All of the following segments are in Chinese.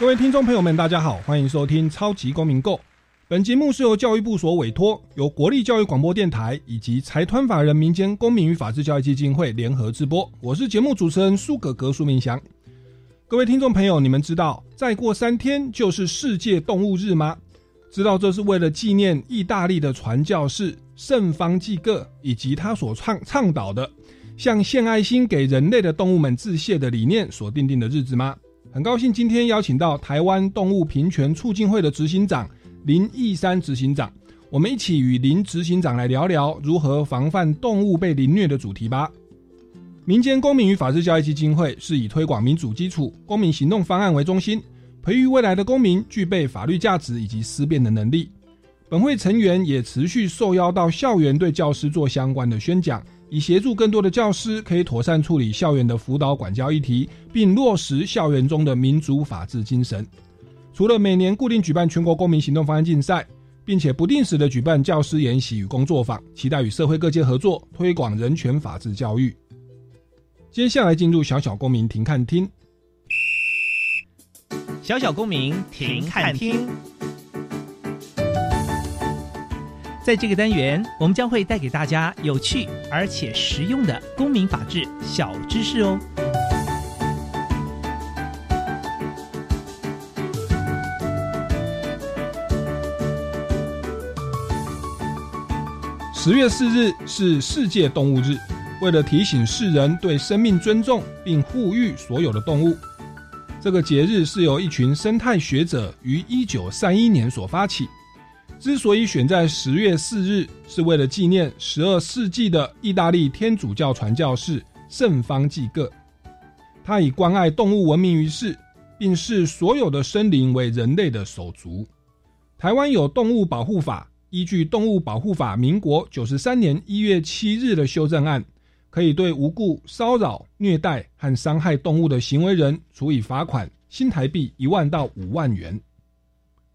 各位听众朋友们，大家好，欢迎收听《超级公民购》。本节目是由教育部所委托，由国立教育广播电台以及财团法人民间公民与法治教育基金会联合直播。我是节目主持人苏格格苏明祥。各位听众朋友，你们知道再过三天就是世界动物日吗？知道这是为了纪念意大利的传教士圣方济各以及他所倡倡导的向献爱心给人类的动物们致谢的理念所定定的日子吗？很高兴今天邀请到台湾动物平权促进会的执行长林义山执行长，我们一起与林执行长来聊聊如何防范动物被凌虐的主题吧。民间公民与法治教育基金会是以推广民主基础、公民行动方案为中心，培育未来的公民具备法律价值以及思辨的能力。本会成员也持续受邀到校园对教师做相关的宣讲。以协助更多的教师可以妥善处理校园的辅导管教议题，并落实校园中的民主法治精神。除了每年固定举办全国公民行动方案竞赛，并且不定时的举办教师研习与工作坊，期待与社会各界合作，推广人权法治教育。接下来进入小小公民庭看厅，小小公民庭看厅。在这个单元，我们将会带给大家有趣而且实用的公民法治小知识哦。十月四日是世界动物日，为了提醒世人对生命尊重，并护育所有的动物，这个节日是由一群生态学者于一九三一年所发起。之所以选在十月四日，是为了纪念十二世纪的意大利天主教传教士圣方济各。他以关爱动物闻名于世，并视所有的生灵为人类的手足。台湾有动物保护法，依据动物保护法民国九十三年一月七日的修正案，可以对无故骚扰、虐待和伤害动物的行为人，处以罚款新台币一万到五万元。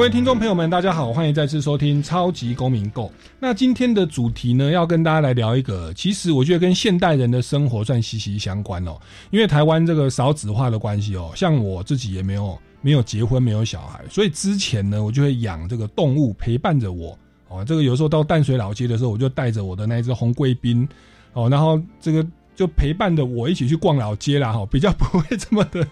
各位听众朋友们，大家好，欢迎再次收听《超级公民购》。那今天的主题呢，要跟大家来聊一个，其实我觉得跟现代人的生活算息息相关哦。因为台湾这个少子化的关系哦，像我自己也没有没有结婚，没有小孩，所以之前呢，我就会养这个动物陪伴着我哦。这个有时候到淡水老街的时候，我就带着我的那只红贵宾哦，然后这个就陪伴着我一起去逛老街啦，哈，比较不会这么的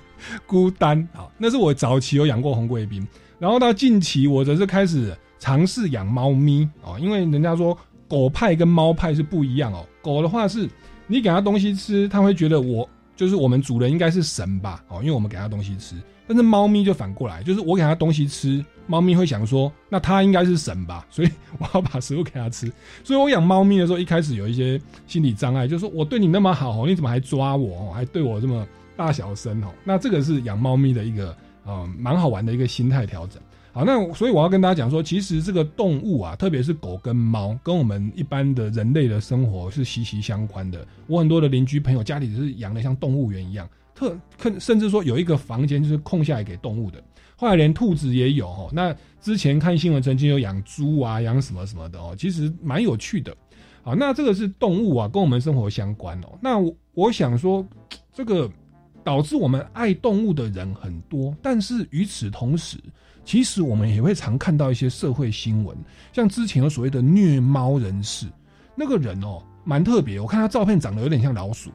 孤单。好，那是我早期有养过红贵宾。然后到近期，我则是开始尝试养猫咪哦，因为人家说狗派跟猫派是不一样哦。狗的话是，你给它东西吃，它会觉得我就是我们主人应该是神吧哦，因为我们给它东西吃。但是猫咪就反过来，就是我给它东西吃，猫咪会想说，那它应该是神吧，所以我要把食物给它吃。所以我养猫咪的时候，一开始有一些心理障碍，就是说我对你那么好，你怎么还抓我，还对我这么大小声哦？那这个是养猫咪的一个。嗯，蛮好玩的一个心态调整。好，那所以我要跟大家讲说，其实这个动物啊，特别是狗跟猫，跟我们一般的人类的生活是息息相关的。我很多的邻居朋友家里是养的像动物园一样，特甚至说有一个房间就是空下来给动物的。后来连兔子也有哦。那之前看新闻曾经有养猪啊，养什么什么的哦，其实蛮有趣的。好，那这个是动物啊，跟我们生活相关哦。那我想说这个。导致我们爱动物的人很多，但是与此同时，其实我们也会常看到一些社会新闻，像之前有所谓的虐猫人士，那个人哦蛮特别，我看他照片长得有点像老鼠，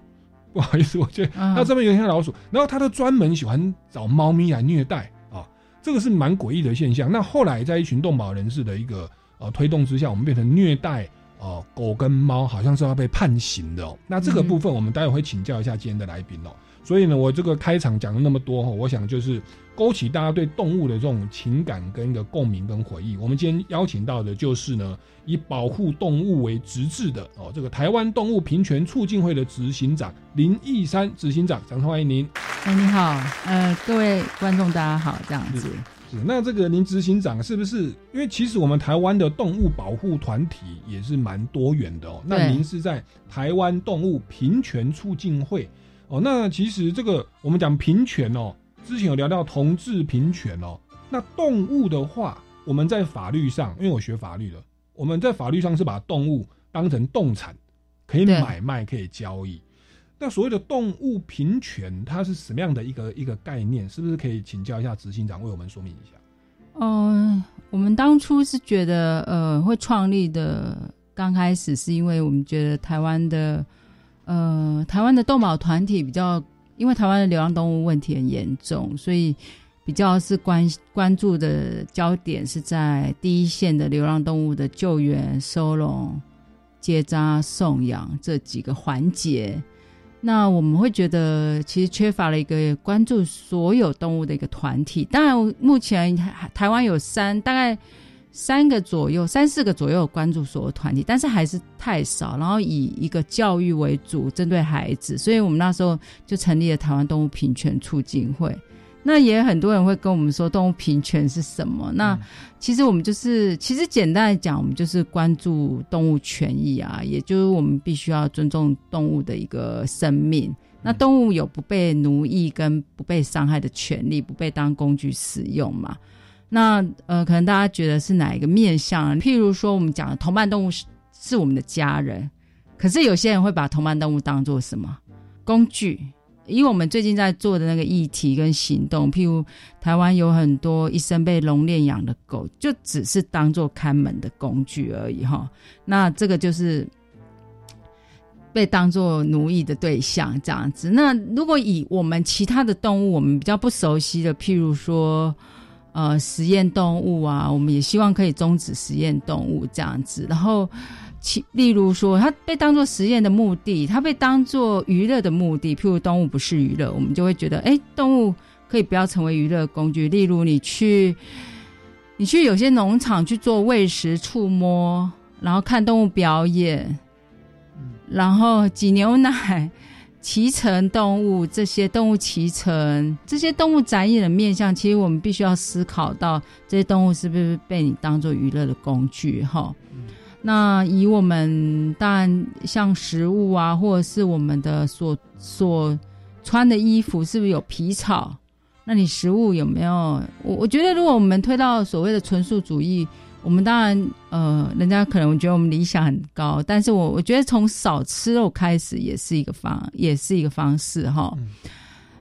不好意思，我觉得他照片有点像老鼠，然后他都专门喜欢找猫咪来虐待啊，这个是蛮诡异的现象。那后来在一群动保人士的一个呃推动之下，我们变成虐待。哦，狗跟猫好像是要被判刑的哦。那这个部分我们待会会请教一下今天的来宾哦。所以呢，我这个开场讲了那么多哈，我想就是勾起大家对动物的这种情感跟一个共鸣跟回忆。我们今天邀请到的就是呢，以保护动物为直至的哦，这个台湾动物平权促进会的执行长林义山执行长，掌声欢迎您。哎，你好，呃，各位观众大家好，这样子。是，那这个林执行长是不是？因为其实我们台湾的动物保护团体也是蛮多元的哦。那您是在台湾动物平权促进会。哦，那其实这个我们讲平权哦，之前有聊到同志平权哦。那动物的话，我们在法律上，因为我学法律的，我们在法律上是把动物当成动产，可以买卖，可以交易。那所谓的动物平权，它是什么样的一个一个概念？是不是可以请教一下执行长为我们说明一下？嗯，我们当初是觉得，呃，会创立的，刚开始是因为我们觉得台湾的。呃，台湾的动保团体比较，因为台湾的流浪动物问题很严重，所以比较是关关注的焦点是在第一线的流浪动物的救援、收容、结扎、送养这几个环节。那我们会觉得，其实缺乏了一个关注所有动物的一个团体。当然，目前台湾有三大概。三个左右，三四个左右关注所有团体，但是还是太少。然后以一个教育为主，针对孩子，所以我们那时候就成立了台湾动物平权促进会。那也很多人会跟我们说，动物平权是什么？那其实我们就是，其实简单来讲，我们就是关注动物权益啊，也就是我们必须要尊重动物的一个生命。那动物有不被奴役跟不被伤害的权利，不被当工具使用嘛？那呃，可能大家觉得是哪一个面向？譬如说，我们讲的同伴动物是是我们的家人，可是有些人会把同伴动物当做什么工具？以我们最近在做的那个议题跟行动，譬如台湾有很多一生被笼练养的狗，就只是当做看门的工具而已哈。那这个就是被当做奴役的对象这样子。那如果以我们其他的动物，我们比较不熟悉的，譬如说。呃，实验动物啊，我们也希望可以终止实验动物这样子。然后，其例如说，它被当做实验的目的，它被当做娱乐的目的。譬如动物不是娱乐，我们就会觉得，哎，动物可以不要成为娱乐工具。例如，你去，你去有些农场去做喂食、触摸，然后看动物表演，然后挤牛奶。骑乘动物，这些动物骑乘，这些动物展演的面相，其实我们必须要思考到，这些动物是不是被你当做娱乐的工具？哈，那以我们当然像食物啊，或者是我们的所所穿的衣服，是不是有皮草？那你食物有没有？我我觉得，如果我们推到所谓的纯素主义。我们当然，呃，人家可能觉得我们理想很高，但是我我觉得从少吃肉开始也是一个方，也是一个方式哈。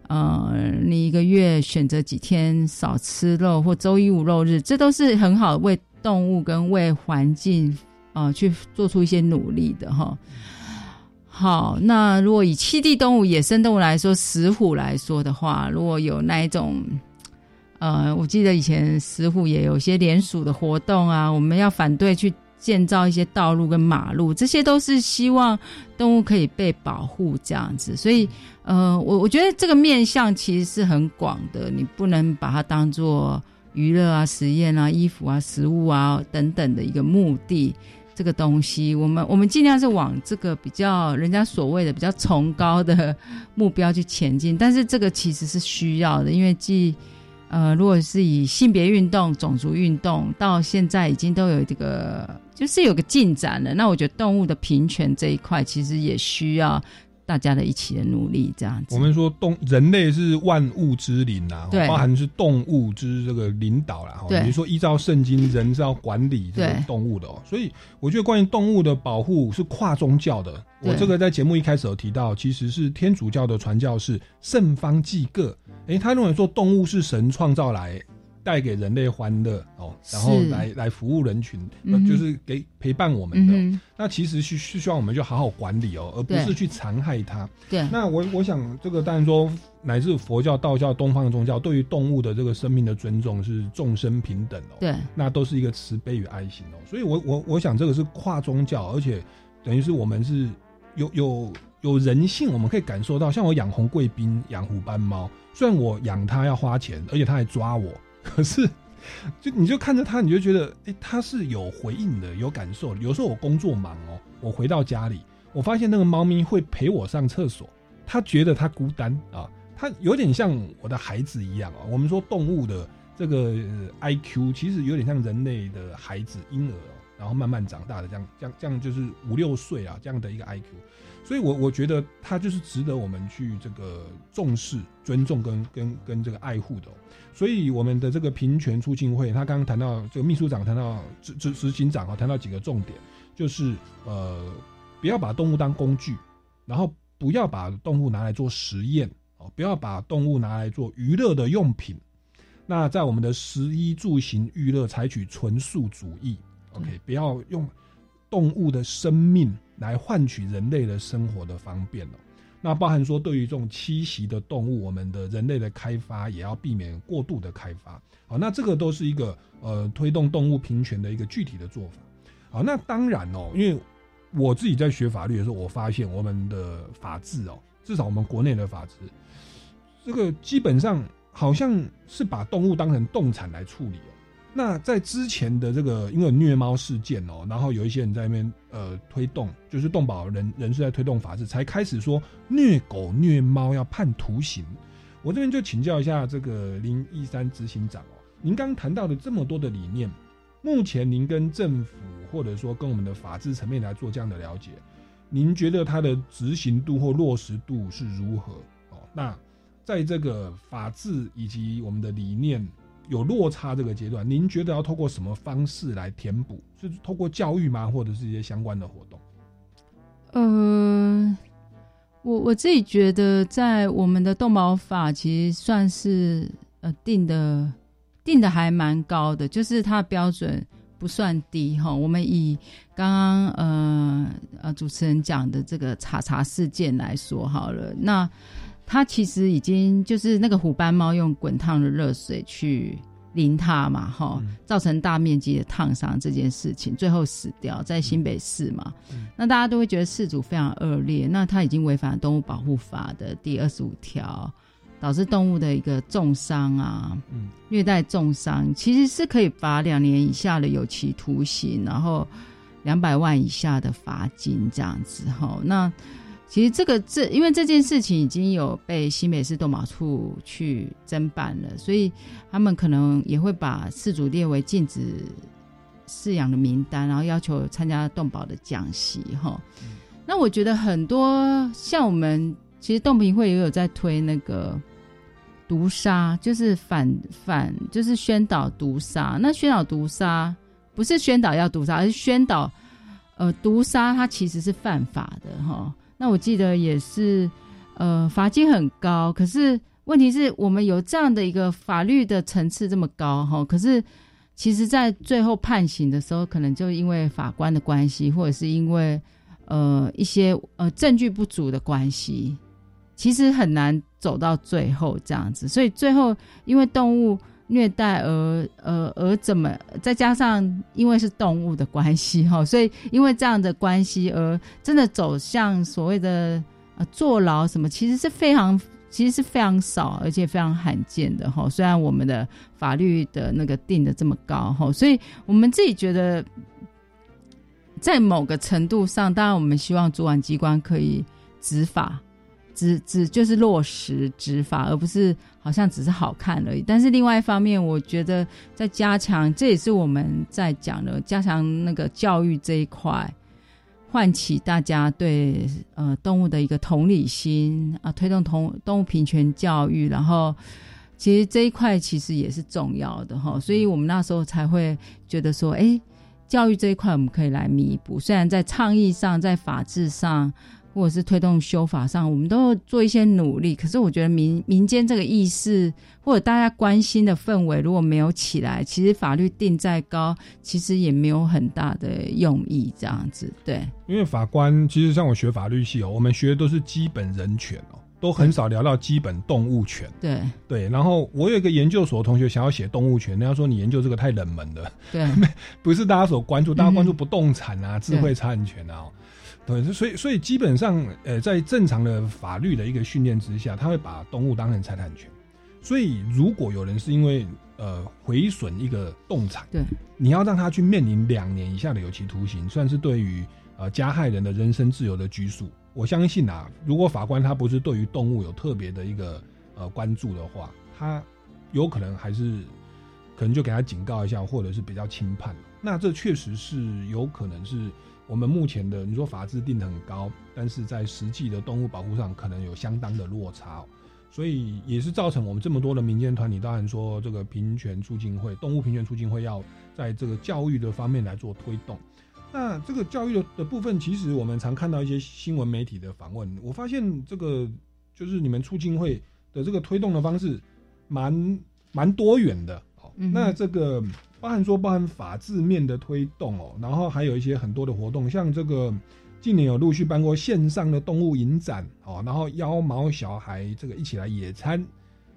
呃，你一个月选择几天少吃肉，或周一无肉日，这都是很好为动物跟为环境啊去做出一些努力的哈。好，那如果以七地动物、野生动物来说，石虎来说的话，如果有那一种。呃，我记得以前石虎也有些联署的活动啊，我们要反对去建造一些道路跟马路，这些都是希望动物可以被保护这样子。所以，呃，我我觉得这个面向其实是很广的，你不能把它当做娱乐啊、实验啊、衣服啊、食物啊等等的一个目的。这个东西，我们我们尽量是往这个比较人家所谓的比较崇高的目标去前进，但是这个其实是需要的，因为既呃，如果是以性别运动、种族运动，到现在已经都有这个，就是有个进展了。那我觉得动物的平权这一块，其实也需要大家的一起的努力，这样子。我们说动人类是万物之灵啊，对，包含是动物之这个领导啦。对，比如说依照圣经，人是要管理这个动物的哦。所以我觉得关于动物的保护是跨宗教的。我这个在节目一开始有提到，其实是天主教的传教士圣方济各。哎，他认为说动物是神创造来带给人类欢乐哦，然后来来服务人群，嗯就是给陪伴我们的。嗯，那其实是是希望我们就好好管理哦，而不是去残害它。对，那我我想，这个当然说，乃至佛教、道教、东方的宗教，对于动物的这个生命的尊重是众生平等哦。对，那都是一个慈悲与爱心哦。所以我我我想这个是跨宗教，而且等于是我们是有有有人性，我们可以感受到。像我养红贵宾、养虎斑猫，虽然我养它要花钱，而且它还抓我，可是。就你就看着它，你就觉得，哎、它是有回应的，有感受。有时候我工作忙哦，我回到家里，我发现那个猫咪会陪我上厕所，它觉得它孤单啊，它有点像我的孩子一样啊。我们说动物的这个 IQ 其实有点像人类的孩子婴儿哦，然后慢慢长大的这样，这样这样就是五六岁啊这样的一个 IQ。所以我，我觉得他就是值得我们去这个重视、尊重跟跟跟这个爱护的哦、所以，我们的这个平权促进会，他刚刚谈到这个秘书长谈到执执执行长啊，谈到几个重点，就是呃，不要把动物当工具，然后不要把动物拿来做实验哦，不要把动物拿来做娱乐的用品。那在我们的食衣住行娱乐，采取纯素主义，OK，不要用动物的生命来换取人类的生活的方便哦。那包含说，对于这种栖息的动物，我们的人类的开发也要避免过度的开发。好，那这个都是一个呃推动动物平权的一个具体的做法。好，那当然哦，因为我自己在学法律的时候，我发现我们的法治哦，至少我们国内的法治，这个基本上好像是把动物当成动产来处理哦。那在之前的这个因为虐猫事件哦，然后有一些人在那边呃推动，就是动保人人士在推动法制，才开始说虐狗虐猫要判徒刑。我这边就请教一下这个林一山执行长哦，您刚谈到的这么多的理念，目前您跟政府或者说跟我们的法制层面来做这样的了解，您觉得它的执行度或落实度是如何？哦，那在这个法治以及我们的理念有落差这个阶段，您觉得要透过什么方式来填补？是透过教育吗，或者是一些相关的活动？呃，我我自己觉得，在我们的动保法其实算是呃定的定的还蛮高的，就是它的标准不算低哈。我们以刚刚呃呃主持人讲的这个查查事件来说好了，那它其实已经就是那个虎斑猫用滚烫的热水去淋它嘛，哈，嗯造成大面积的烫伤这件事情，最后死掉在新北市嘛。嗯那大家都会觉得事主非常恶劣，那他已经违反了动物保护法的第二十五条，导致动物的一个重伤啊，嗯虐待重伤，其实是可以罚两年以下的有期徒刑，然后两百万以下的罚金这样子哈。那其实这个这因为这件事情已经有被新北市动保处去侦办了，所以他们可能也会把事主列为禁止饲养的名单，然后要求参加动保的讲习哈。那我觉得很多像我们其实动评会也有在推那个毒杀，就是反反就是宣导毒杀。那宣导毒杀不是宣导要毒杀，而是宣导呃毒杀它其实是犯法的哈。那我记得也是呃罚金很高，可是问题是我们有这样的一个法律的层次这么高哈，可是其实在最后判刑的时候，可能就因为法官的关系，或者是因为呃一些呃证据不足的关系，其实很难走到最后这样子。所以最后因为动物虐待而呃而怎么，再加上因为是动物的关系哈，所以因为这样的关系而真的走向所谓的呃坐牢什么，其实是非常。其实是非常少，而且非常罕见的哈。虽然我们的法律的那个定的这么高哈，所以我们自己觉得，在某个程度上，当然我们希望主管机关可以执法，执执就是落实执法，而不是好像只是好看而已。但是另外一方面，我觉得在加强，这也是我们在讲的加强那个教育这一块。唤起大家对呃动物的一个同理心啊，推动同动物平权教育，然后其实这一块其实也是重要的哈，所以我们那时候才会觉得说，哎，教育这一块我们可以来弥补。虽然在倡议上、在法制上或者是推动修法上，我们都做一些努力。可是我觉得民民间这个意识或者大家关心的氛围如果没有起来，其实法律定再高，其实也没有很大的用意。这样子，对。因为法官其实像我学法律系哦，我们学的都是基本人权哦。都很少聊到基本动物权，对对。然后我有一个研究所同学想要写动物权，人家说你研究这个太冷门了，对，不是大家所关注，大家关注不动产啊、智慧财产权啊，对。所以所以基本上，呃，在正常的法律的一个训练之下，他会把动物当成财产权。所以如果有人是因为呃毁损一个动产，对，你要让他去面临两年以下的有期徒刑，算是对于呃加害人的人身自由的拘束。我相信啊，如果法官他不是对于动物有特别的一个呃关注的话，他有可能还是可能就给他警告一下，或者是比较轻判。那这确实是有可能是我们目前的你说法制定的很高，但是在实际的动物保护上可能有相当的落差，所以也是造成我们这么多的民间团体，当然说这个平权促进会、动物平权促进会要在这个教育的方面来做推动。那这个教育的的部分，其实我们常看到一些新闻媒体的访问，我发现这个就是你们促进会的这个推动的方式，蛮蛮多元的。那这个包含说包含法制面的推动哦，然后还有一些很多的活动，像这个近年有陆续办过线上的动物影展哦，然后邀毛小孩这个一起来野餐，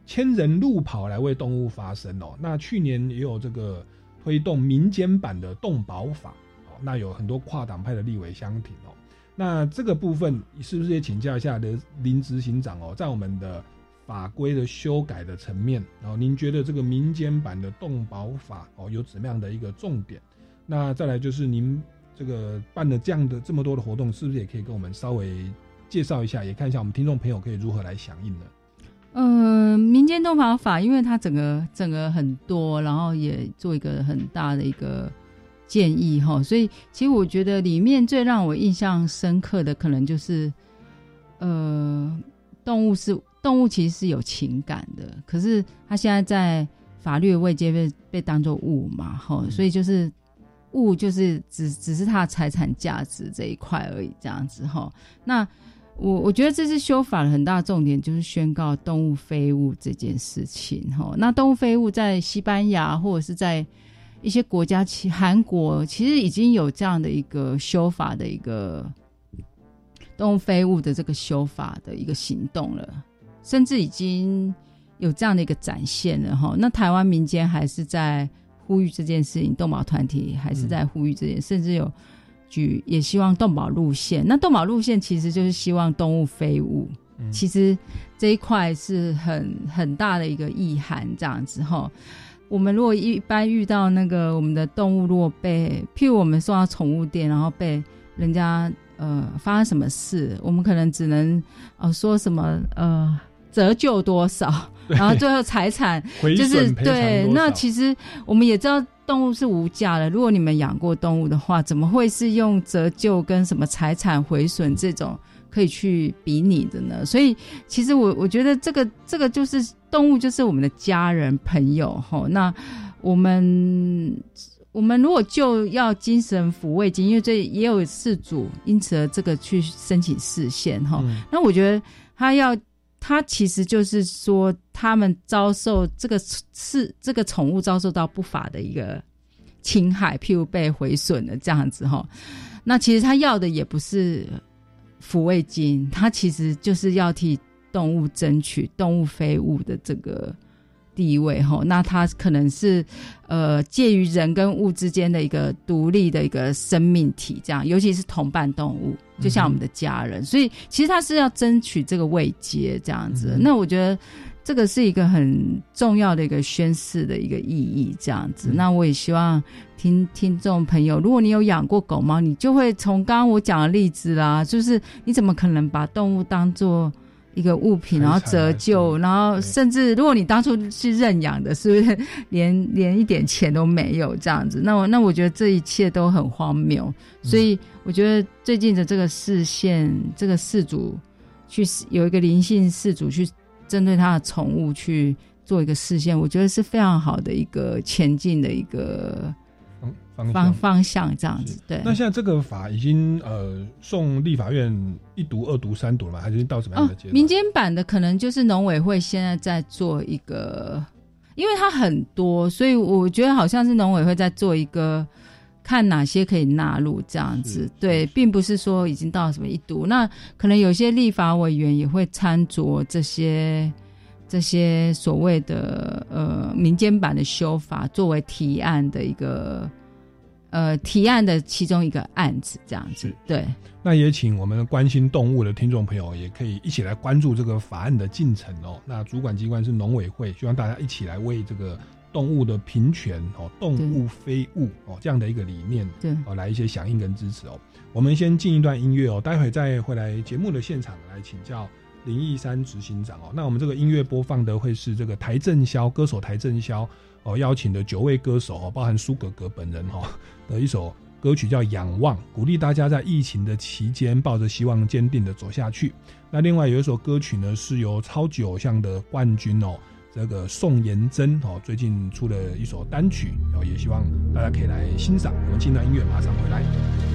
千人路跑来为动物发声哦。那去年也有这个推动民间版的动保法哦。那有很多跨党派的立委相挺哦，那这个部分是不是也请教一下的林执行长哦，在我们的法规的修改的层面，然后您觉得这个民间版的动保法哦有怎么样的一个重点？那再来就是您这个办了这样的这么多的活动，是不是也可以跟我们稍微介绍一下，也看一下我们听众朋友可以如何来响应呢？嗯，民间动保法，因为它整个整个很多，然后也做一个很大的一个。建议哈，所以其实我觉得里面最让我印象深刻的，可能就是，呃，动物是动物，其实是有情感的，可是它现在在法律的位阶被被当做物嘛，哈，所以就是物就是只只是它的财产价值这一块而已，这样子哈。那我我觉得这次修法的很大重点就是宣告动物非物这件事情哈。那动物非物在西班牙或者是在一些国家，其韩国其实已经有这样的一个修法的一个动物非物的这个修法的一个行动了，甚至已经有这样的一个展现了哈。那台湾民间还是在呼吁这件事情，动保团体还是在呼吁这件，甚至有举也希望动保路线。那动保路线其实就是希望动物非物，其实这一块是很很大的一个意涵，这样子哈。我们如果一般遇到那个我们的动物，如果被譬如我们送到宠物店，然后被人家呃发生什么事，我们可能只能呃说什么呃折旧多少，然后最后财产 就是对。那其实我们也知道动物是无价的，如果你们养过动物的话，怎么会是用折旧跟什么财产毁损这种？可以去比拟的呢，所以其实我我觉得这个这个就是动物，就是我们的家人朋友哈。那我们我们如果就要精神抚慰金，因为这也有事主因此而这个去申请视线哈。那我觉得他要他其实就是说他们遭受这个是这个宠物遭受到不法的一个侵害，譬如被毁损了这样子哈。那其实他要的也不是。抚慰金，他其实就是要替动物争取动物非物的这个地位哈。那它可能是呃介于人跟物之间的一个独立的一个生命体，这样，尤其是同伴动物，就像我们的家人。所以其实它是要争取这个位阶这样子。那我觉得这个是一个很重要的一个宣誓的一个意义，这样子。那我也希望。听听众朋友，如果你有养过狗猫，你就会从刚刚我讲的例子啦，就是你怎么可能把动物当做一个物品，然后折旧，然后甚至如果你当初是认养的，是不是连连一点钱都没有这样子？那我那我觉得这一切都很荒谬。所以我觉得最近的这个视线，这个事主去有一个灵性事主去针对他的宠物去做一个视线，我觉得是非常好的一个前进的一个。方方向。方向这样子。对，那现在这个法已经呃送立法院一读、二读、三读了吗？还是到什么样哦的阶，段？民间版的可能就是农委会现在在做一个，因为它很多，所以我觉得好像是农委会在做一个。看哪些可以纳入这样子，对，并不是说已经到什么一读，那可能有些立法委员也会参酌这些这些所谓的呃民间版的修法，作为提案的一个呃提案的其中一个案子这样子，对，那也请我们关心动物的听众朋友，也可以一起来关注这个法案的进程哦。那主管机关是农委会，希望大家一起来为这个动物的平权哦，动物非物哦这样的一个理念对，哦，来一些响应跟支持哦。我们先进一段音乐哦，待会再回来节目的现场来请教林义山执行长哦。那我们这个音乐播放的会是这个台正宵歌手台正宵哦邀请的九位歌手哦，包含苏格格本人哦的一首歌曲叫《仰望》，鼓励大家在疫情的期间抱着希望坚定的走下去。那另外有一首歌曲呢，是由超级偶像的冠军哦。这个宋妍珍哦，最近出了一首单曲，哦，也希望大家可以来欣赏。我们进段音乐，马上回来。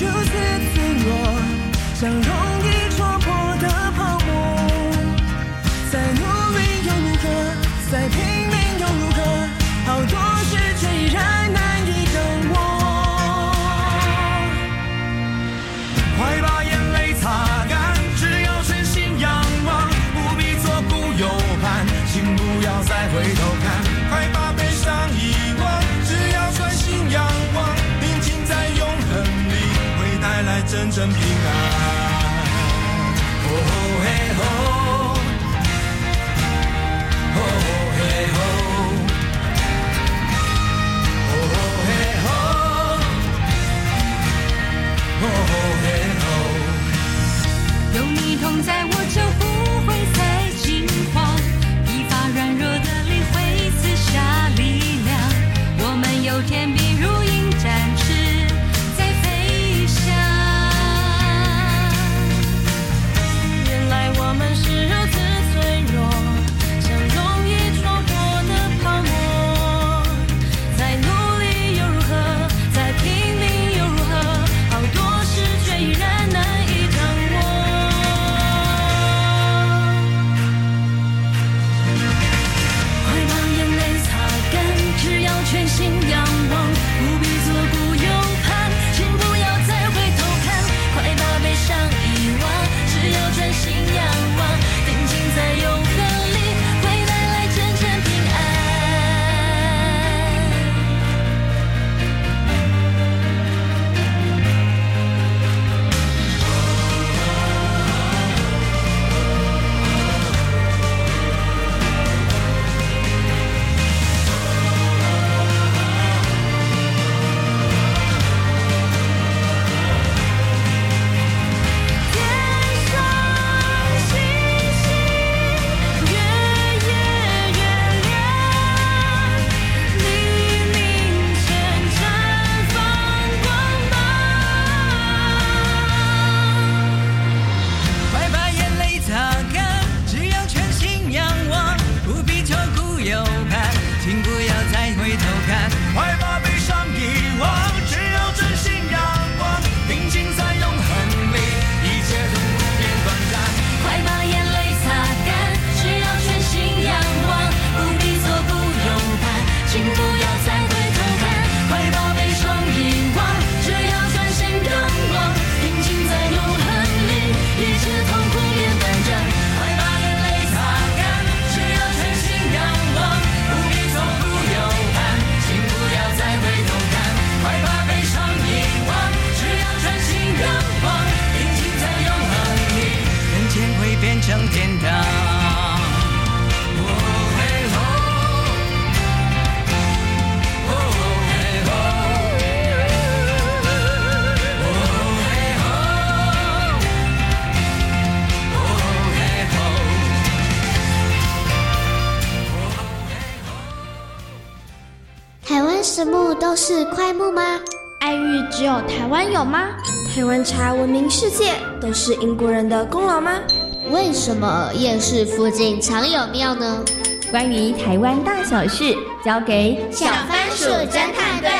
如此脆弱，像真正平安。哦，有你同在，我是英国人的功劳吗？为什么夜市附近常有庙呢？关于台湾大小事，交给小番薯侦探队，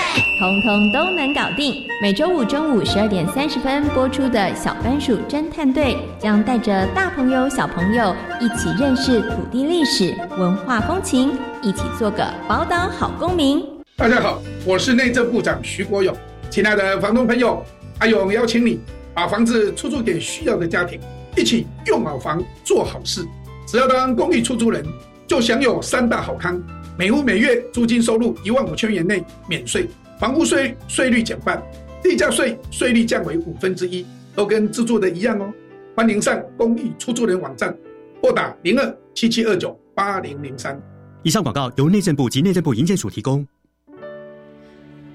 通通都能搞定。每周五中午十二点三十分播出的小番薯侦探队，将带着大朋友、小朋友一起认识土地历史、文化风情，一起做个宝岛好公民。大家好，我是内政部长徐国勇。亲爱的房东朋友，阿勇邀请你把房子出租给需要的家庭，一起用好房做好事。只要当公寓出租人，就享有三大好康：每户每月租金收入一万五千元内免税，房屋税税率减半，地价税税率降为五分之一，都跟自住的一样哦。欢迎上公益出租人网站，拨打零二七七二九八零零三。以上广告由内政部及内政部营建署提供。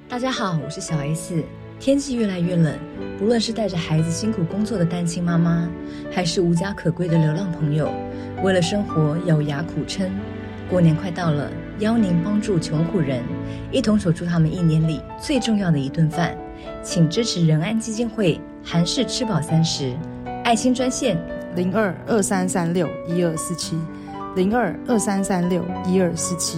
大家好，我是小 S。天气越来越冷，无论是带着孩子辛苦工作的单亲妈妈，还是无家可归的流浪朋友，为了生活咬牙苦撑。过年快到了，邀您帮助穷苦人，一同守住他们一年里最重要的一顿饭。请支持仁安基金会韩式吃饱三十爱心专线零二二三三六一二四七零二二三三六一二四七。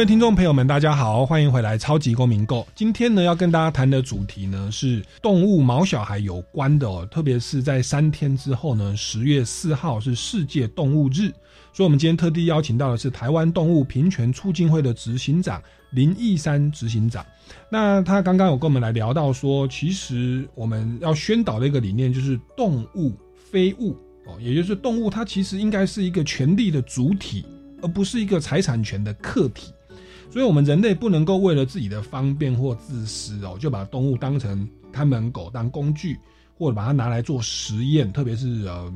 位听众朋友们，大家好，欢迎回来《超级公民购》。今天呢，要跟大家谈的主题呢是动物毛小孩有关的哦，特别是在三天之后呢，十月四号是世界动物日，所以我们今天特地邀请到的是台湾动物平权促进会的执行长林义山执行长。那他刚刚有跟我们来聊到说，其实我们要宣导的一个理念就是动物非物哦，也就是动物它其实应该是一个权利的主体，而不是一个财产权的客体。所以，我们人类不能够为了自己的方便或自私哦，就把动物当成看门狗当工具，或者把它拿来做实验，特别是呃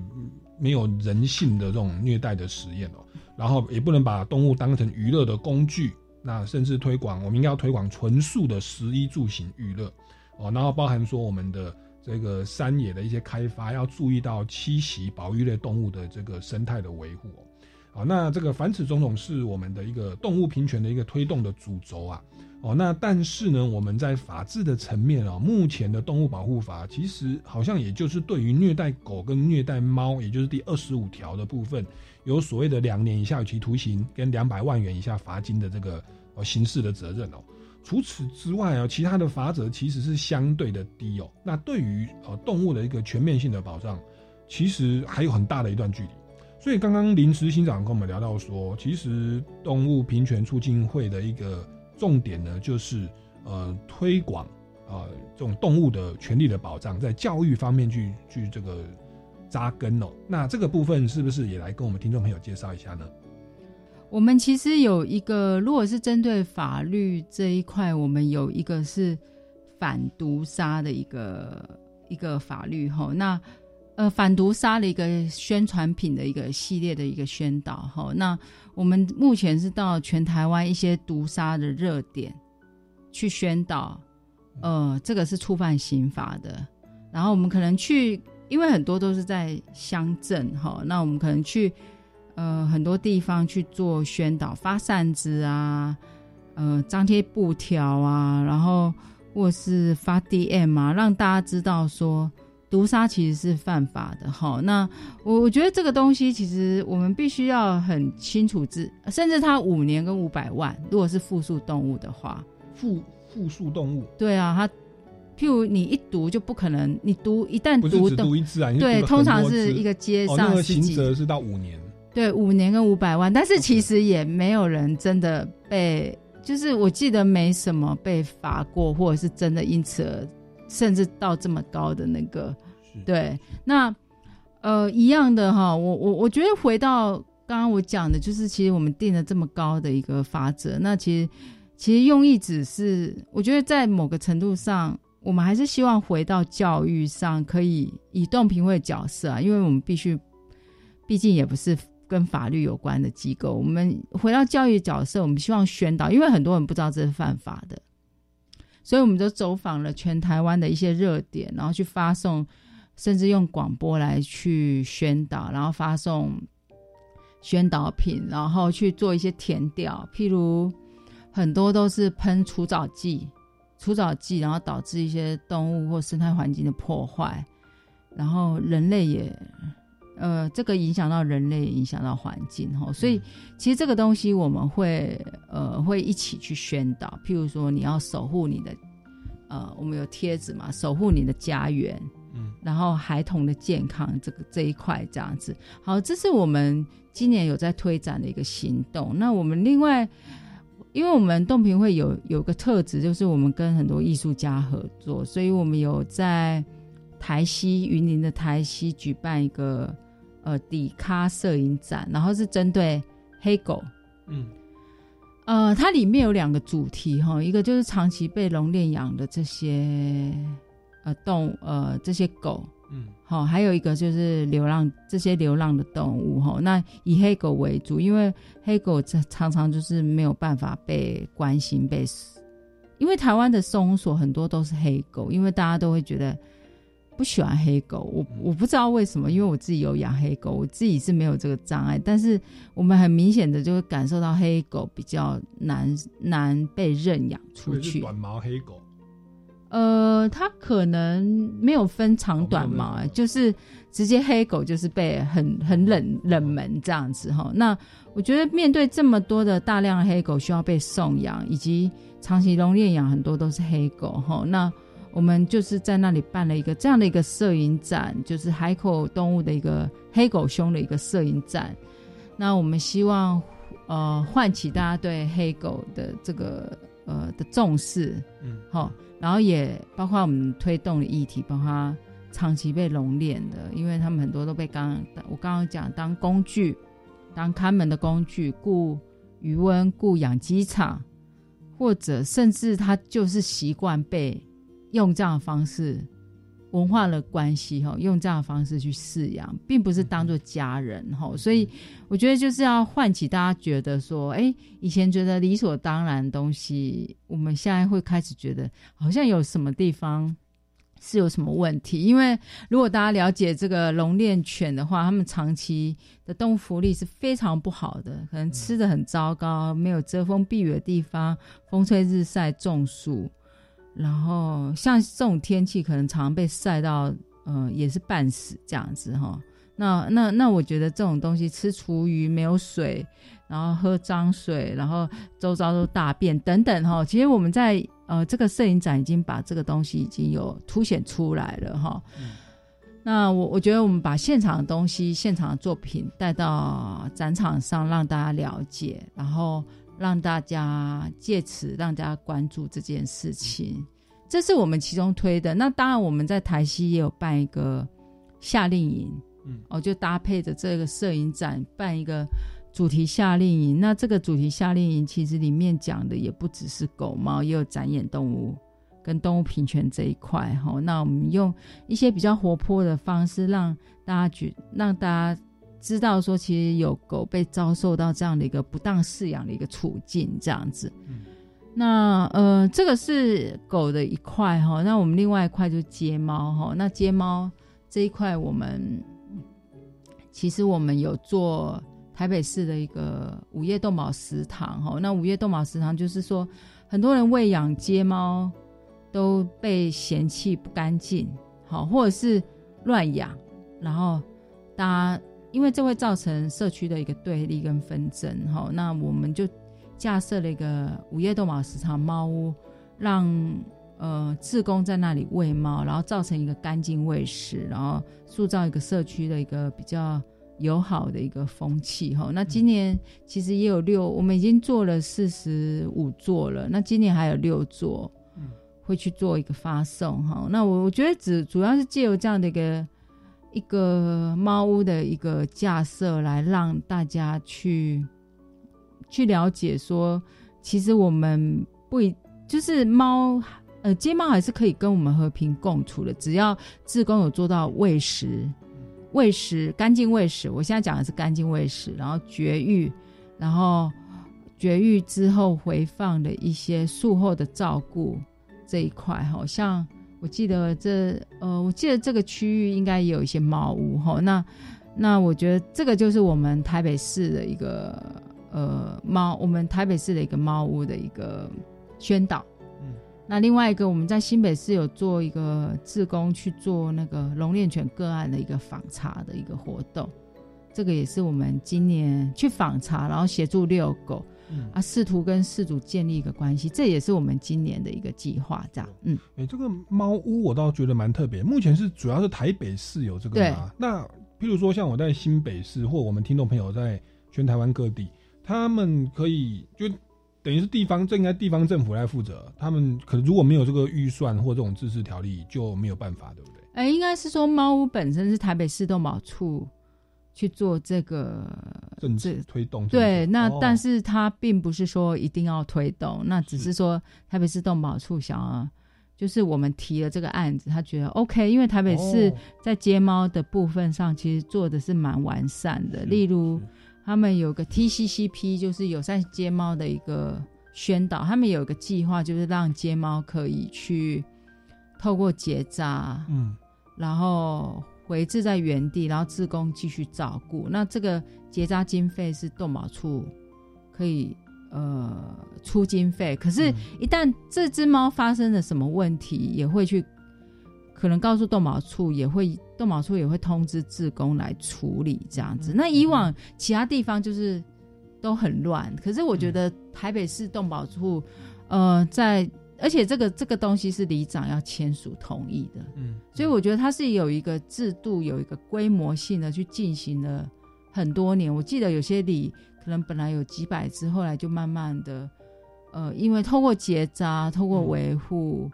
没有人性的这种虐待的实验哦。然后，也不能把动物当成娱乐的工具。那甚至推广，我们应该要推广纯素的食衣住行娱乐哦。然后，包含说我们的这个山野的一些开发，要注意到栖息保育类动物的这个生态的维护哦。好，那这个凡此种种是我们的一个动物平权的一个推动的主轴啊。哦，那但是呢，我们在法治的层面啊，目前的动物保护法其实好像也就是对于虐待狗跟虐待猫，也就是第二十五条的部分，有所谓的两年以下有期徒刑跟两百万元以下罚金的这个呃刑事的责任哦。除此之外啊，其他的法则其实是相对的低哦。那对于呃动物的一个全面性的保障，其实还有很大的一段距离。所以刚刚临时新长跟我们聊到说，其实动物平权促进会的一个重点呢，就是呃推广啊、这种动物的权利的保障，在教育方面去去这个扎根哦。那这个部分是不是也来跟我们听众朋友介绍一下呢？我们其实有一个，如果是针对法律这一块，我们有一个是反毒杀的一个一个法律哈。那呃，反毒杀的一个宣传品的一个系列的一个宣导哈。那我们目前是到全台湾一些毒杀的热点去宣导，呃，这个是触犯刑法的。然后我们可能去，因为很多都是在乡镇哈，那我们可能去呃很多地方去做宣导，发扇子啊，呃，张贴布条啊，然后或是发 DM 啊，让大家知道说。毒杀其实是犯法的哈，那我我觉得这个东西其实我们必须要很清楚知，甚至他五年跟五百万，如果是复数动物的话，复复数动物，对啊，他譬如你一毒就不可能，你毒一旦毒的毒一次啊，对，通常是一个街上哦、刑责是到五年，对，五年跟五百万，但是其实也没有人真的被就是我记得没什么被罚过，或者是真的因此而甚至到这么高的那个，对，那呃一样的哈，我我我觉得回到刚刚我讲的，就是其实我们定了这么高的一个法则，那其实其实用意只是，我觉得在某个程度上，我们还是希望回到教育上，可以以动评会角色啊，因为我们必须，毕竟也不是。跟法律有关的机构，我们回到教育角色，我们希望宣导，因为很多人不知道这是犯法的，所以我们就走访了全台湾的一些热点，然后去发送，甚至用广播来去宣导，然后发送宣导品，然后去做一些填调，譬如很多都是喷除藻剂，除藻剂，然后导致一些动物或生态环境的破坏，然后人类也。呃，这个影响到人类，影响到环境哈，所以其实这个东西我们会呃会一起去宣导，譬如说你要守护你的呃，我们有贴纸嘛，守护你的家园，嗯，然后孩童的健康这个这一块这样子，好，这是我们今年有在推展的一个行动。那我们另外，因为我们动评会有有个特质，就是我们跟很多艺术家合作，所以我们有在台西云林的台西举办一个。呃，底咖摄影展，然后是针对黑狗，嗯，呃，它里面有两个主题哈，一个就是长期被笼练养的这些呃动呃这些狗，嗯，好，还有一个就是流浪这些流浪的动物哈，那以黑狗为主，因为黑狗常常就是没有办法被关心被，因为台湾的收容所很多都是黑狗，因为大家都会觉得。不喜欢黑狗，我我不知道为什么，因为我自己有养黑狗，我自己是没有这个障碍。但是我们很明显的就会感受到黑狗比较难难被认养出去。短毛黑狗，呃，它可能没有分长短毛，就是直接黑狗就是被很很冷冷门这样子哈。那我觉得面对这么多的大量黑狗需要被送养，以及长期笼练养很多都是黑狗哈，那。我们就是在那里办了一个这样的一个摄影展，就是海口动物的一个黑狗熊的一个摄影展。那我们希望呃唤起大家对黑狗的这个呃的重视，嗯，好，然后也包括我们推动的议题，包括长期被熔炼的，因为他们很多都被刚我刚刚讲当工具，当看门的工具，雇渔温、雇养鸡场，或者甚至他就是习惯被。用这样的方式，文化的关系哈，用这样的方式去饲养，并不是当做家人哈，所以我觉得就是要唤起大家觉得说，哎，以前觉得理所当然的东西，我们现在会开始觉得好像有什么地方是有什么问题。因为如果大家了解这个龙链犬的话，他们长期的动物福利是非常不好的，可能吃的很糟糕，没有遮风避雨的地方，风吹日晒中暑。然后像这种天气，可能常被晒到，嗯，也是半死这样子哈。那那那，我觉得这种东西吃厨余没有水，然后喝脏水，然后周遭都大便等等哈。其实我们在呃这个摄影展已经把这个东西已经有凸显出来了哈。那我我觉得我们把现场的东西、现场的作品带到展场上，让大家了解，然后。让大家借此让大家关注这件事情，这是我们其中推的。那当然，我们在台西也有办一个夏令营，嗯，哦，就搭配着这个摄影展办一个主题夏令营。那这个主题夏令营其实里面讲的也不只是狗猫，也有展演动物跟动物平权这一块。哈，那我们用一些比较活泼的方式，让大家觉让大家。知道说，其实有狗被遭受到这样的一个不当饲养的一个处境，这样子。那呃，这个是狗的一块哈。那我们另外一块就是接猫哈。那接猫这一块，我们其实我们有做台北市的一个午夜动保食堂哈。那午夜动保食堂就是说，很多人喂养接猫都被嫌弃不干净，好，或者是乱养，然后大家。因为这会造成社区的一个对立跟纷争，哈，那我们就架设了一个午夜逗猫时场猫屋，让呃志工在那里喂猫，然后造成一个干净喂食，然后塑造一个社区的一个比较友好的一个风气哈。那今年其实也有六，我们已经做了四十五座了，那今年还有六座，会去做一个发送哈。那我我觉得只主要是借由这样的一个一个猫屋的一个架设，来让大家去去了解说，其实我们不一就是猫。呃，街猫还是可以跟我们和平共处的，只要志工有做到喂食、喂食干净喂食。我现在讲的是干净喂食，然后绝育，然后绝育之后回放的一些术后的照顾这一块，好像我记得这呃，我记得这个区域应该也有一些猫屋哈。那那我觉得这个就是我们台北市的一个呃猫，我们台北市的一个猫屋的一个宣导。嗯那另外一个，我们在新北市有做一个志工去做那个龙恋犬个案的一个访查的一个活动，这个也是我们今年去访查，然后协助遛狗，啊，试图跟事主建立一个关系，这也是我们今年的一个计划，这样。嗯，哎，这个猫屋我倒觉得蛮特别，目前是主要是台北市有这个嘛？那譬如说像我在新北市，或我们听众朋友在全台湾各地，他们可以就。等于是地方，这应该地方政府来负责。他们可能如果没有这个预算或这种自治条例，就没有办法，对不对？哎，应该是说猫屋本身是台北市动保处去做这个政治推动。对，那但是他并不是说一定要推动，那只是说台北市动保处想啊，就是我们提了这个案子，他觉得 OK，因为台北市在接猫的部分上其实做的是蛮完善的，例如。他们有个 TCCP，就是友善接猫的一个宣导。他们有一个计划，就是让接猫可以去透过结扎，嗯，然后回置在原地，然后自工继续照顾。那这个结扎经费是动保处可以呃出经费，可是，一旦这只猫发生了什么问题，也会去。可能告诉动保处也会，动保处也会通知自工来处理这样子。那以往其他地方就是都很乱，可是我觉得台北市动保处，呃，在而且这个这个东西是里长要签署同意的，嗯，所以我觉得它是有一个制度，有一个规模性的去进行了很多年。我记得有些里可能本来有几百只，后来就慢慢的，呃，因为透过结扎，透过维护。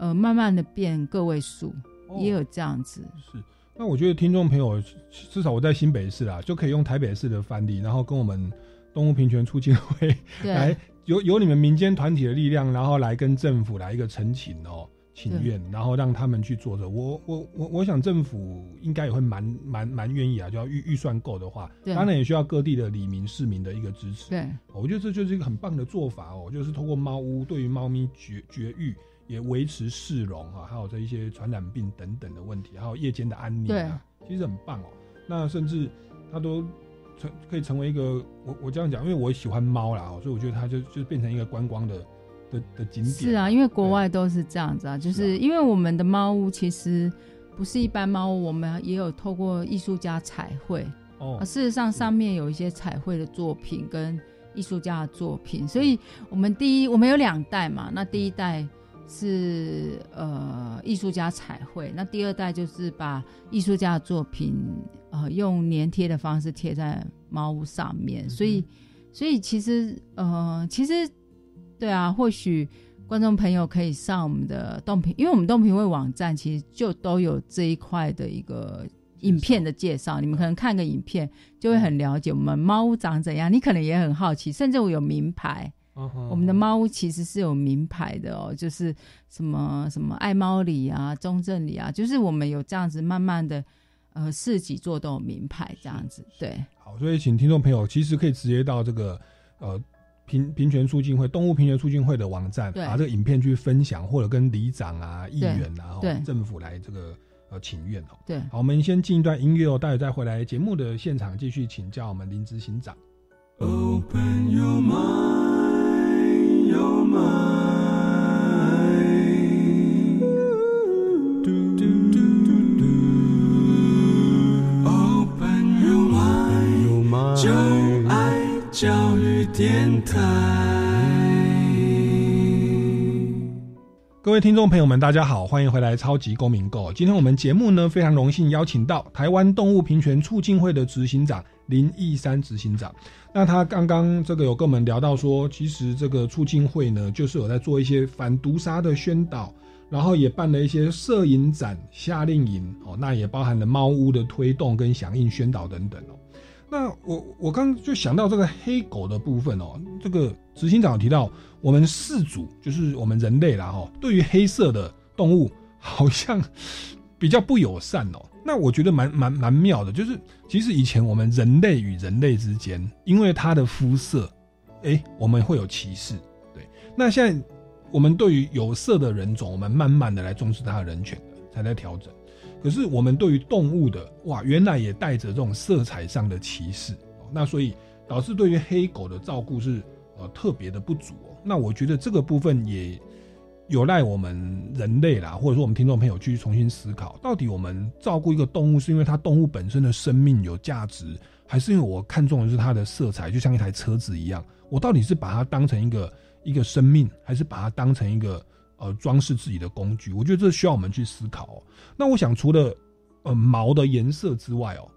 呃，慢慢的变个位数，也有这样子。是，那我觉得听众朋友，至少我在新北市啦，就可以用台北市的范例，然后跟我们动物平权促进会来，有有你们民间团体的力量，然后来跟政府来一个陈情哦，请愿，然后让他们去做的。我我我我想政府应该也会蛮蛮蛮愿意啊，就要预预算够的话，当然也需要各地的里民市民的一个支持。对，我觉得这就是一个很棒的做法哦，就是通过猫屋对于猫咪绝绝育。也维持市容啊，还有这一些传染病等等的问题，还有夜间的安宁啊，其实很棒哦。那甚至它都成可以成为一个，我我这样讲，因为我喜欢猫啦，所以我觉得它就就变成一个观光的的的景点。是啊，因为国外都是这样子啊，就是因为我们的猫屋其实不是一般猫屋，我们也有透过艺术家彩绘哦。事实上，上面有一些彩绘的作品跟艺术家的作品，所以我们第一我们有两代嘛，那第一代。是呃艺术家彩绘，那第二代就是把艺术家的作品呃用粘贴的方式贴在猫屋上面，所以所以其实呃其实对啊，或许观众朋友可以上我们的动评，因为我们动评会网站其实就都有这一块的一个影片的介绍，你们可能看个影片就会很了解我们猫屋长怎样，你可能也很好奇，甚至我有名牌。我们的猫屋其实是有名牌的哦，就是什么什么爱猫里啊、中正里啊，就是我们有这样子慢慢的呃市集做都有名牌这样子。对，好，所以请听众朋友其实可以直接到这个呃平平权促进会动物平权促进会的网站，把这个影片去分享，或者跟里长啊、议员啊、政府来这个呃请愿哦。对，好，我们先进一段音乐哦，待会再回来节目的现场继续请教我们林执行长。Open your mind. Your mind. Open your mind，就爱教育电台。各位听众朋友们，大家好，欢迎回来《超级公民购》。今天我们节目呢，非常荣幸邀请到台湾动物平权促进会的执行长林义山执行长。那他刚刚这个有跟我们聊到说，其实这个促进会呢，就是有在做一些反毒杀的宣导，然后也办了一些摄影展、夏令营哦，那也包含了猫屋的推动跟响应宣导等等哦。那我我刚就想到这个黑狗的部分哦，这个执行长提到，我们四组就是我们人类啦哈，对于黑色的动物好像 比较不友善哦。那我觉得蛮蛮蛮妙的，就是其实以前我们人类与人类之间，因为它的肤色，哎，我们会有歧视。对，那现在我们对于有色的人种，我们慢慢的来重视它的人权，才在调整。可是我们对于动物的哇，原来也带着这种色彩上的歧视，那所以导致对于黑狗的照顾是呃特别的不足哦。那我觉得这个部分也有赖我们人类啦，或者说我们听众朋友去重新思考，到底我们照顾一个动物是因为它动物本身的生命有价值，还是因为我看中的是它的色彩，就像一台车子一样，我到底是把它当成一个一个生命，还是把它当成一个？呃，装饰自己的工具，我觉得这需要我们去思考。哦。那我想，除了呃毛的颜色之外哦，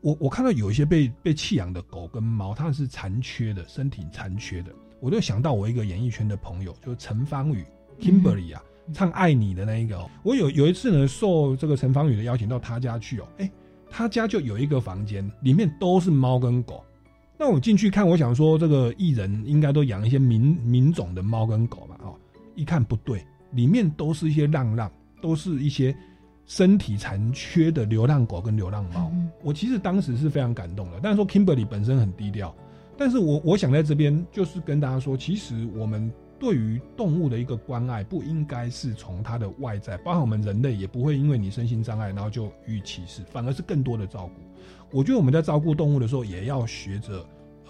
我我看到有一些被被弃养的狗跟猫，它是残缺的，身体残缺的。我就想到我一个演艺圈的朋友，就是陈芳宇 Kimberly 啊，唱《爱你》的那一个。哦。我有有一次呢，受这个陈芳宇的邀请到他家去哦，哎，他家就有一个房间，里面都是猫跟狗。那我进去看，我想说，这个艺人应该都养一些民民种的猫跟狗吧，哦。一看不对，里面都是一些浪浪，都是一些身体残缺的流浪狗跟流浪猫。我其实当时是非常感动的。但是说 Kimberly 本身很低调，但是我我想在这边就是跟大家说，其实我们对于动物的一个关爱，不应该是从它的外在，包含我们人类也不会因为你身心障碍，然后就予以歧视，反而是更多的照顾。我觉得我们在照顾动物的时候，也要学着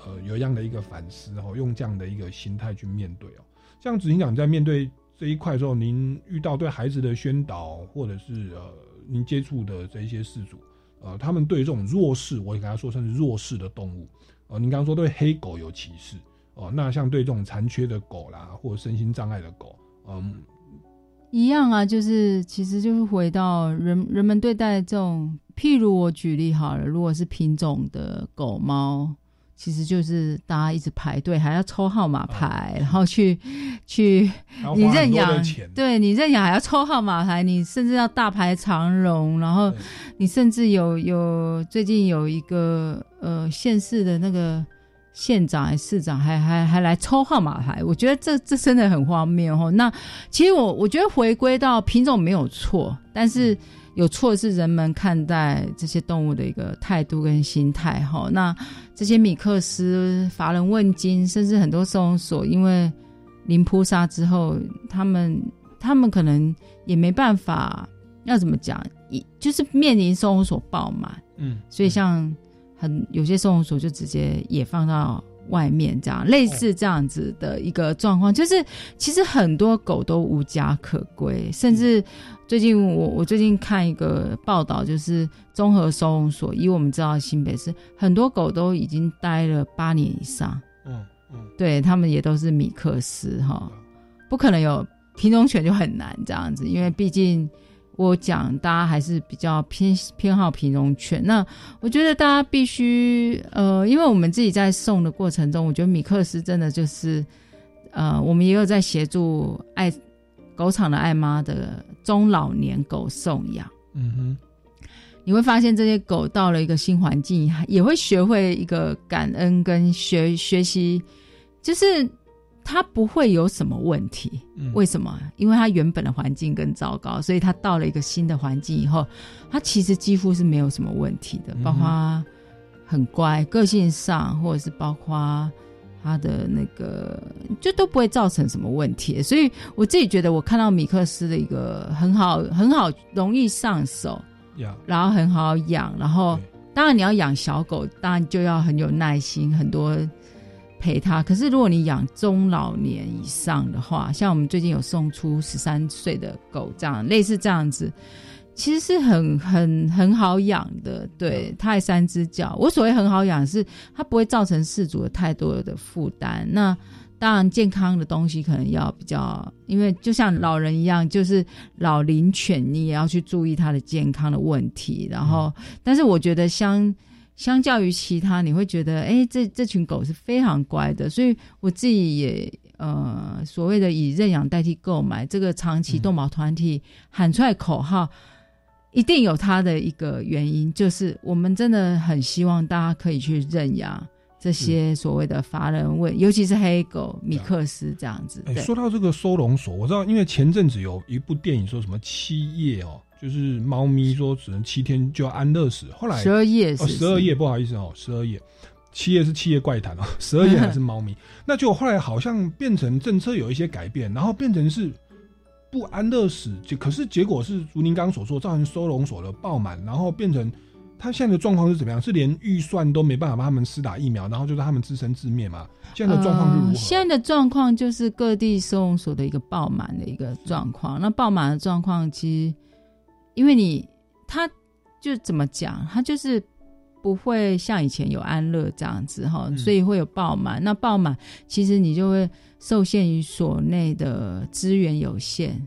呃有这样的一个反思哦，用这样的一个心态去面对哦。像执行长在面对这一块的时候，您遇到对孩子的宣导，或者是呃您接触的这一些事主，呃，他们对这种弱势，我也跟他说成是弱势的动物，哦，您刚刚说对黑狗有歧视，哦，那像对这种残缺的狗啦，或身心障碍的狗，嗯，一样啊，就是其实就是回到人人们对待这种，譬如我举例好了，如果是品种的狗猫。其实就是大家一直排队，还要抽号码牌，然后去 去你认养，对你认养还要抽号码牌，你甚至要大排长龙，然后你甚至有有最近有一个呃县市的那个县长还市长还还还来抽号码牌，我觉得这这真的很荒谬哦。那其实我我觉得回归到品种没有错，但是。有错是人们看待这些动物的一个态度跟心态哈。那这些米克斯乏人问津，甚至很多收容所因为零扑杀之后，他们他们可能也没办法要怎么讲，一就是面临收容所爆满，嗯，所以像很有些收容所就直接也放到。外面这样类似这样子的一个状况，就是其实很多狗都无家可归，甚至最近我我最近看一个报道，就是综合收容所，以我们知道新北市很多狗都已经待了八年以上，嗯嗯，对他们也都是米克斯哈，不可能有品种犬就很难这样子，因为毕竟。我讲，大家还是比较偏偏好品种犬。那我觉得大家必须，呃，因为我们自己在送的过程中，我觉得米克斯真的就是，呃，我们也有在协助爱狗场的爱妈的中老年狗送养。嗯哼，你会发现这些狗到了一个新环境，也会学会一个感恩跟学学习，就是。他不会有什么问题，为什么？因为他原本的环境更糟糕，所以他到了一个新的环境以后，他其实几乎是没有什么问题的，包括很乖，个性上，或者是包括他的那个，就都不会造成什么问题。所以我自己觉得，我看到米克斯的一个很好、很好、容易上手，然后很好养，然后当然你要养小狗，当然就要很有耐心，很多。陪他，可是如果你养中老年以上的话，像我们最近有送出十三岁的狗，这样类似这样子，其实是很很很好养的。对，它还三只脚。我所谓很好养，是它不会造成饲主的太多的负担。那当然健康的东西可能要比较，因为就像老人一样，就是老龄犬，你也要去注意它的健康的问题。然后，但是我觉得相相较于其他，你会觉得，哎，这这群狗是非常乖的，所以我自己也呃，所谓的以认养代替购买，这个长期动保团体喊出来口号。一定有它的一个原因，就是我们真的很希望大家可以去认养这些所谓的乏人问，尤其是黑狗米克斯这样子。哎，说到这个收容所，我知道，因为前阵子有一部电影说什么七夜哦，就是猫咪说只能七天就要安乐死，后来十二夜哦，十二夜不好意思哦，十二夜，七夜是七夜怪谈哦，十二夜还是猫咪，那就后来好像变成政策有一些改变，然后变成是。不安乐死，就可是结果是如您刚刚所说，造成收容所的爆满，然后变成他现在的状况是怎么样？是连预算都没办法帮他们施打疫苗，然后就让他们自生自灭嘛？现在的状况是如何？现在的状况就是各地收容所的一个爆满的一个状况。那爆满的状况，其实因为你他就怎么讲，他就是不会像以前有安乐这样子哈，所以会有爆满。那爆满其实你就会。受限于所内的资源有限，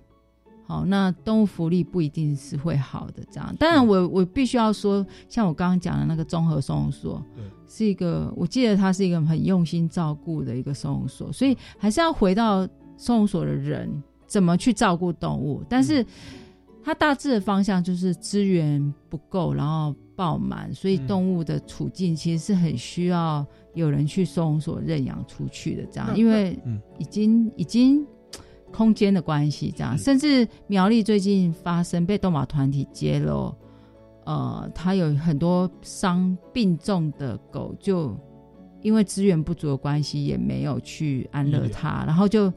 好，那动物福利不一定是会好的。这样，当然我我必须要说，像我刚刚讲的那个综合收容所，是一个，我记得它是一个很用心照顾的一个收容所，所以还是要回到收容所的人怎么去照顾动物。但是它大致的方向就是资源不够，然后爆满，所以动物的处境其实是很需要。有人去收容所认养出去的这样，因为已经已经空间的关系这样，甚至苗栗最近发生被动保团体揭露，呃，它有很多伤病重的狗，就因为资源不足的关系，也没有去安乐它，然后就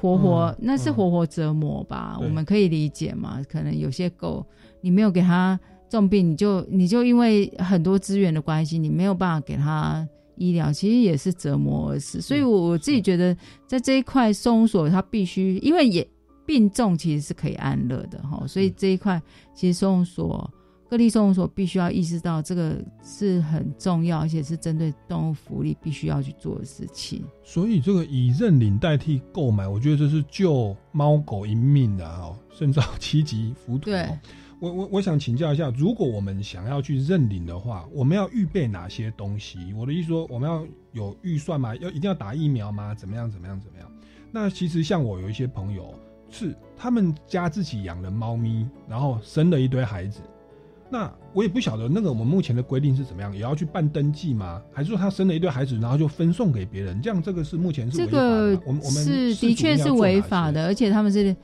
活活那是活活折磨吧，我们可以理解嘛？可能有些狗你没有给它重病，你就你就因为很多资源的关系，你没有办法给它。医疗其实也是折磨而死，所以我我自己觉得，在这一块收容所，它必须因为也病重，其实是可以安乐的哈。所以这一块，其实收容所各地动物所必须要意识到，这个是很重要，而且是针对动物福利必须要去做的事情。所以这个以认领代替购买，我觉得这是救猫狗一命的哦，胜造七级浮屠。对。我我我想请教一下，如果我们想要去认领的话，我们要预备哪些东西？我的意思说，我们要有预算吗？要一定要打疫苗吗？怎么样？怎么样？怎么样？那其实像我有一些朋友，是他们家自己养了猫咪，然后生了一堆孩子。那我也不晓得那个我们目前的规定是怎么样，也要去办登记吗？还是说他生了一堆孩子，然后就分送给别人？这样这个是目前是这个我们我们是的确是违法的，而且他们是。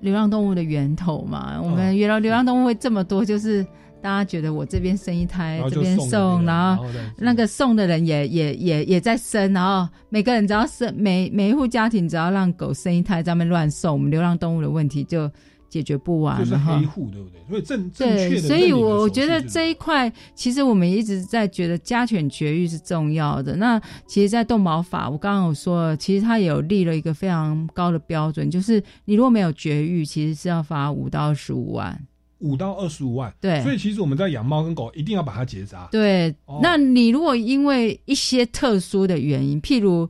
流浪动物的源头嘛，我们原来流浪动物会这么多，就是大家觉得我这边生一胎，这边送，然后那个送的人也也也也在生，然后每个人只要生每每一户家庭只要让狗生一胎，在那乱送，我们流浪动物的问题就。解决不完，就是黑户，对不对？所以正正确的，所以我我觉得这一块，其实我们一直在觉得家犬绝育是重要的。那其实，在动保法，我刚刚有说，其实它有立了一个非常高的标准，就是你如果没有绝育，其实是要罚五到二十五万，五到二十五万。对，所以其实我们在养猫跟狗，一定要把它结扎。对，那你如果因为一些特殊的原因，譬如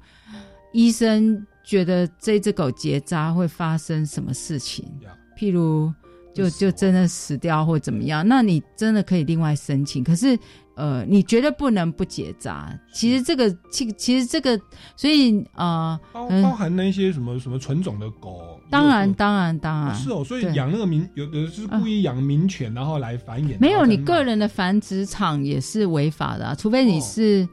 医生觉得这只狗结扎会发生什么事情？譬如，就就真的死掉或怎么样，那你真的可以另外申请。可是，呃，你绝对不能不结扎。其实这个，其其实这个，所以呃，包包含那些什么什么纯种的狗，当然当然当然是哦。所以养那个民，有的是故意养民犬，然后来繁衍。没有，你个人的繁殖场也是违法的，除非你是。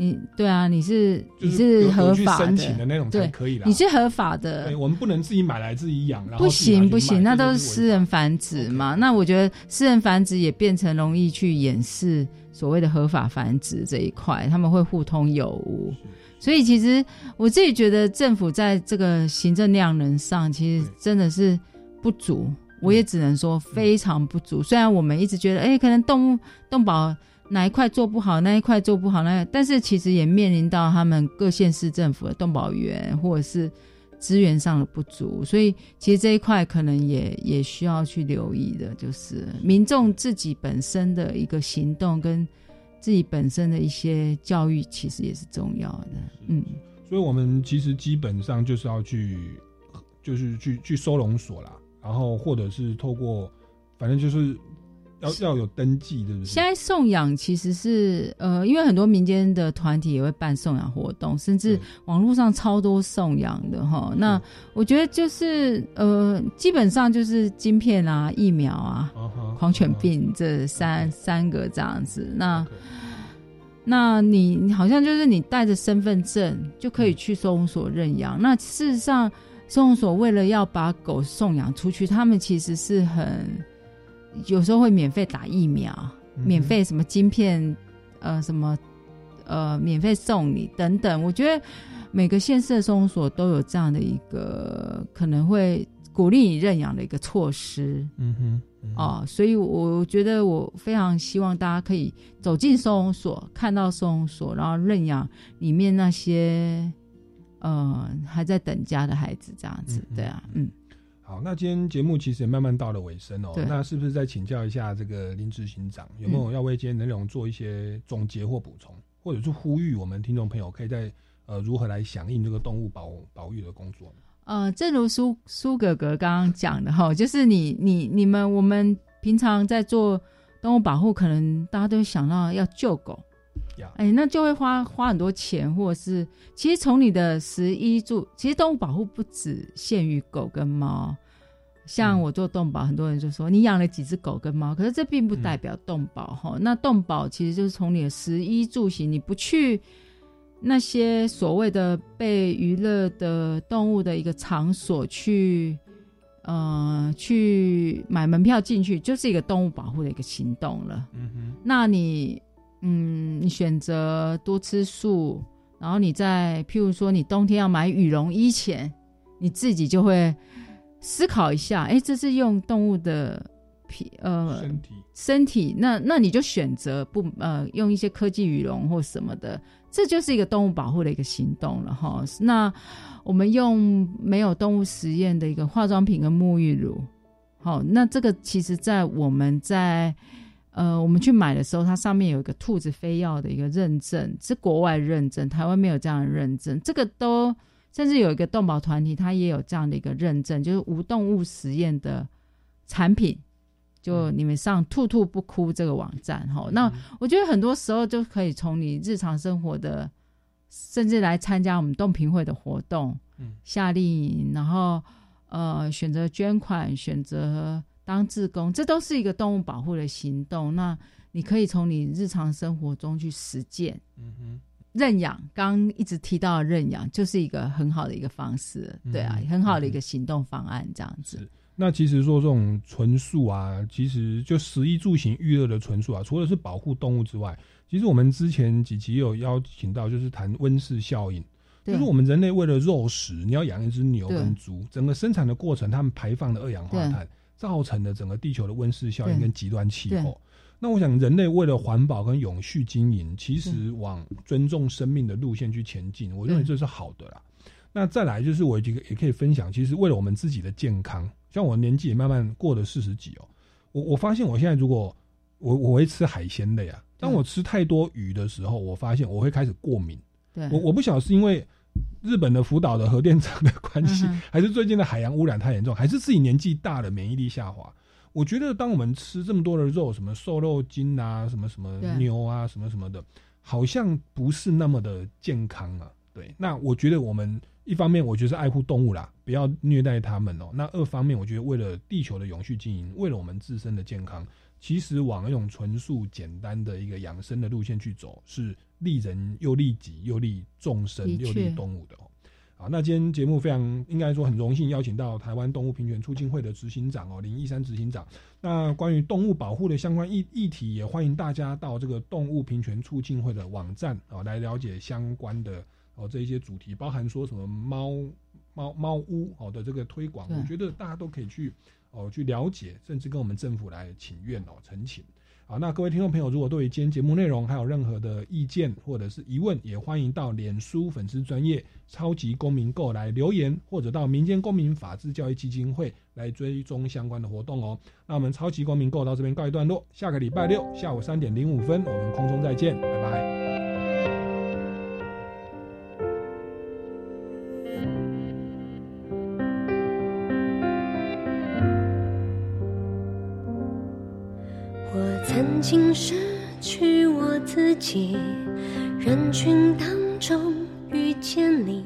你对啊，你是你是合法的那种才可以你是合法的。我们不能自己买来自己养，不行不行，那都是私人繁殖嘛。那我觉得私人繁殖也变成容易去掩饰所谓的合法繁殖这一块，他们会互通有无。所以其实我自己觉得政府在这个行政量能上，其实真的是不足。我也只能说非常不足。虽然我们一直觉得，哎，可能动物动保。哪一块做不好，那一块做不好，那但是其实也面临到他们各县市政府的动保员或者是资源上的不足，所以其实这一块可能也也需要去留意的，就是民众自己本身的一个行动跟自己本身的一些教育，其实也是重要的。嗯，所以我们其实基本上就是要去，就是去去收容所啦，然后或者是透过，反正就是要要有登记，对不对？现在送养其实是呃，因为很多民间的团体也会办送养活动，甚至网络上超多送养的哈。那我觉得就是呃，基本上就是晶片啊、疫苗啊、狂犬病这三三个这样子。那那你你好像就是你带着身份证就可以去收容所认养。那事实上，收容所为了要把狗送养出去，他们其实是很有时候会免费打疫苗，免费什么晶片，呃，什么呃，免费送你等等。我觉得每个县市的收容所都有这样的一个可能会鼓励你认养的一个措施。嗯哼。哦，所以我觉得我非常希望大家可以走进收容所，看到收容所，然后认养里面那些呃还在等家的孩子，这样子，对啊，嗯。好，那今天节目其实也慢慢到了尾声哦，那是不是再请教一下这个林执行长，有没有要为今天内容做一些总结或补充，或者是呼吁我们听众朋友可以在呃如何来响应这个动物保保育的工作呢？呃，正如苏苏哥哥刚刚讲的哈，就是你你你们我们平常在做动物保护，可能大家都会想到要救狗，哎，那就会花花很多钱，或者是其实从你的食衣住，其实动物保护不只限于狗跟猫。像我做动保，很多人就说你养了几只狗跟猫，可是这并不代表动保哈。那动保其实就是从你的食衣住行，你不去。那些所谓的被娱乐的动物的一个场所去，呃，去买门票进去，就是一个动物保护的一个行动了。嗯哼，那你，嗯，你选择多吃素，然后你在譬如说你冬天要买羽绒衣前，你自己就会思考一下，哎，这是用动物的皮呃身体身体，那那你就选择不呃用一些科技羽绒或什么的。这就是一个动物保护的一个行动了哈。那我们用没有动物实验的一个化妆品跟沐浴乳，好，那这个其实在我们在呃我们去买的时候，它上面有一个兔子飞药的一个认证，是国外认证，台湾没有这样的认证。这个都甚至有一个动保团体，它也有这样的一个认证，就是无动物实验的产品。就你们上“兔兔不哭”这个网站哈，那我觉得很多时候就可以从你日常生活的，甚至来参加我们动评会的活动，嗯，夏令营，然后呃选择捐款，选择当志工，这都是一个动物保护的行动。那你可以从你日常生活中去实践，嗯哼，认养，刚一直提到的认养，就是一个很好的一个方式，对啊，很好的一个行动方案，这样子。那其实说这种纯素啊，其实就食衣住行娱乐的纯素啊，除了是保护动物之外，其实我们之前几期有邀请到，就是谈温室效应，就是我们人类为了肉食，你要养一只牛跟猪，整个生产的过程，他们排放的二氧化碳，造成的整个地球的温室效应跟极端气候。那我想，人类为了环保跟永续经营，其实往尊重生命的路线去前进，我认为这是好的啦。那再来就是我这个也可以分享，其实为了我们自己的健康。像我年纪也慢慢过了四十几哦，我我发现我现在如果我我会吃海鲜类啊，当我吃太多鱼的时候，我发现我会开始过敏。对，我我不晓得是因为日本的福岛的核电厂的关系，还是最近的海洋污染太严重，还是自己年纪大了免疫力下滑。我觉得当我们吃这么多的肉，什么瘦肉精啊，什么什么牛啊，什么什么的，好像不是那么的健康啊。对，那我觉得我们。一方面，我觉得是爱护动物啦，不要虐待它们哦。那二方面，我觉得为了地球的永续经营，为了我们自身的健康，其实往那种纯素、简单的一个养生的路线去走，是利人又利己又利众生又利动物的哦。好，那今天节目非常应该说很荣幸邀请到台湾动物平权促进会的执行长哦林义山执行长。那关于动物保护的相关议议题，也欢迎大家到这个动物平权促进会的网站啊来了解相关的。哦，这一些主题包含说什么猫猫猫屋哦的这个推广，我觉得大家都可以去哦去了解，甚至跟我们政府来请愿哦陈情。好，那各位听众朋友，如果对于今天节目内容还有任何的意见或者是疑问，也欢迎到脸书粉丝专业超级公民购来留言，或者到民间公民法治教育基金会来追踪相关的活动哦。那我们超级公民购到这边告一段落，下个礼拜六下午三点零五分，我们空中再见，拜拜。曾经失去我自己，人群当中遇见你。